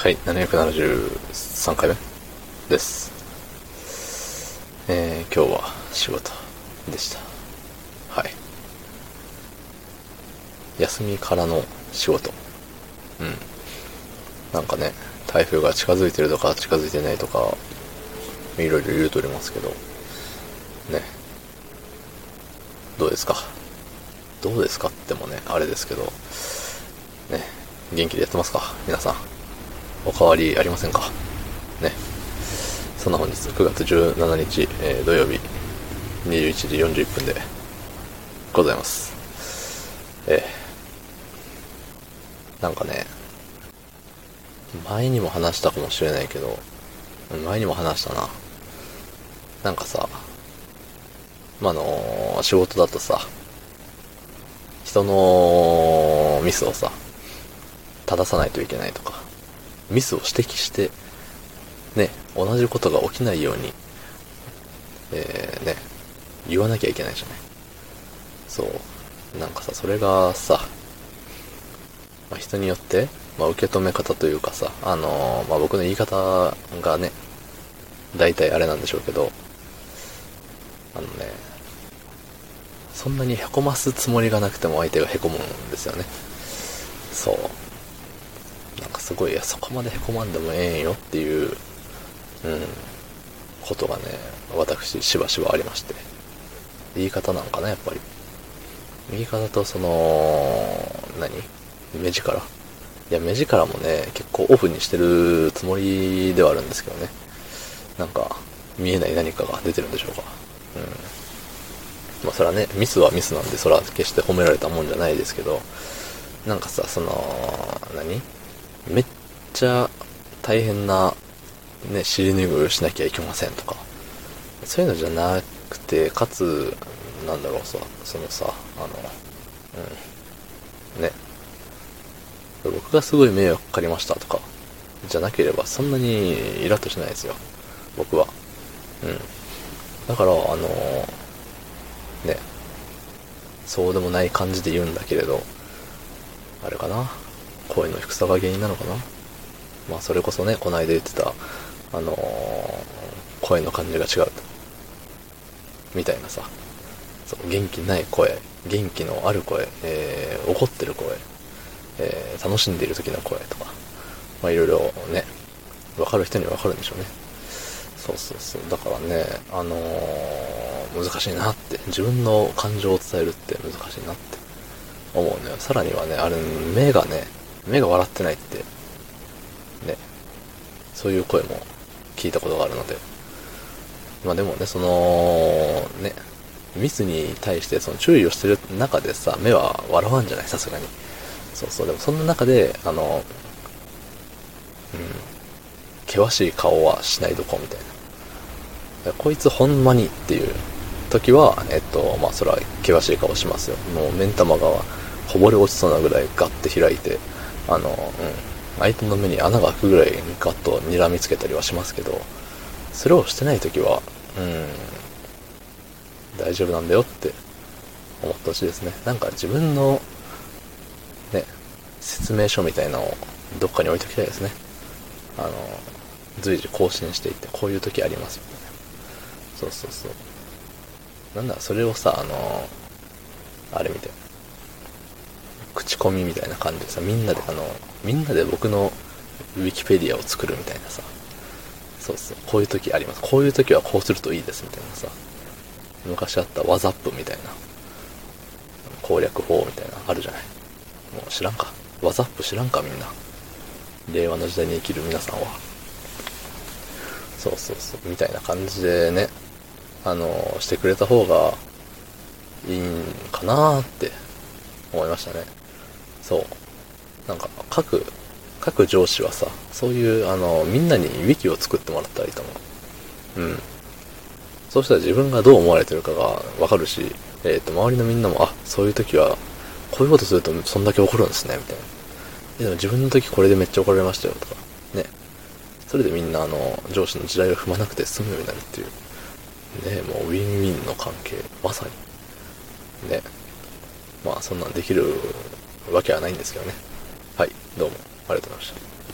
はい、773回目です。えー、今日は仕事でした。はい。休みからの仕事。うん。なんかね、台風が近づいてるとか近づいてないとか、いろいろ言うとおりますけど、ね。どうですか？どうですかってもね、あれですけど、ね、元気でやってますか？皆さん。お変わりありませんか？ね。そんな本日9月17日、えー土曜日21時41分でございます。えーなんかね、前にも話したかもしれないけど、前にも話したな。なんかさ、まあ、あの仕事だとさ、人のミスをさ、正さないといけないとか、ミスを指摘して、ね、同じことが起きないように、えー、ね、言わなきゃいけないじゃない。そう。なんかさ、それがさ、まあ、人によって、まあ、受け止め方というかさ、あのーまあ、僕の言い方がね、大体あれなんでしょうけど、あのね、そんなに凹ますつもりがなくても相手が凹むんですよね。そう。すごい、いや、そこまで凹まんでもええんよっていう、うん、ことがね、私、しばしばありまして。言い方なんかな、やっぱり。言い方とその、何？目力？いや、目力もね、結構オフにしてるつもりではあるんですけどね。なんか、見えない何かが出てるんでしょうか。うん。まあ、それはね、ミスはミスなんで、それは決して褒められたもんじゃないですけど、なんかさ、その、何？めっちゃ大変な、ね、尻拭いをしなきゃいけませんとか、そういうのじゃなくて、かつ、なんだろうさ、そのさ、あの、うん、ね、僕がすごい迷惑かかりましたとか、じゃなければそんなにイラッとしないですよ。僕は。うん。だから、あのね、そうでもない感じで言うんだけれど、あれかな声の低さが原因なのかな？まあそれこそね、この間言ってた、あのー声の感じが違うと。みたいなさ、そう元気ない声、元気のある声、えー怒ってる声、えー楽しんでいる時の声とか、まあいろいろね、わかる人にはわかるんでしょうね。そうそうそう。だからね、あのー難しいなって、自分の感情を伝えるって難しいなって思うのよ。さらにはね、あれ、目がね、目が笑ってないって、ね、そういう声も聞いたことがあるので、まあでもね、その、ね、ミスに対してその注意をしてる中でさ、目は笑わんじゃない、さすがに。そうそう、でもそんな中で、あの、うん、険しい顔はしないどこみたいな。こいつほんまにっていう時は、えっと、まあ、それは険しい顔しますよ。もう目ん玉がこぼれ落ちそうなぐらいガッて開いて、あの、うん、相手の目に穴が開くぐらいにガッと睨みつけたりはしますけど、それをしてない時は、うん、大丈夫なんだよって思ってほしいですね。なんか自分の、ね、説明書みたいなのをどっかに置いときたいですね。あの、随時更新していって、こういう時ありますみたいな。そうそうそう。なんだ、それをさ、あの、あれみたいな。口コミみたいな感じでさ、みんなであの、みんなで僕のウィキペディアを作るみたいなさ。そうそう、こういう時あります。こういう時はこうするといいですみたいなさ。昔あったワザップみたいな。攻略法みたいな、あるじゃない？もう知らんか？ワザップ知らんか？みんな。令和の時代に生きる皆さんは。そうそうそう、みたいな感じでね、あの、してくれた方がいいんかなーって思いましたね。そう。なんか、各、各上司はさ、そういう、あの、みんなにウィキを作ってもらったらいいと思う。うん。そうしたら自分がどう思われてるかがわかるし、えっ、と、周りのみんなも、あ、そういう時は、こういうことするとそんだけ怒るんですね、みたいな。でも自分の時これでめっちゃ怒られましたよ、とか。ね。それでみんな、あの、上司の地雷を踏まなくて済むようになるっていう。ね、もうウィンウィンの関係。まさに。ね。まあ、そんなんできるわけはないんですけどね。はい、どうもありがとうございました。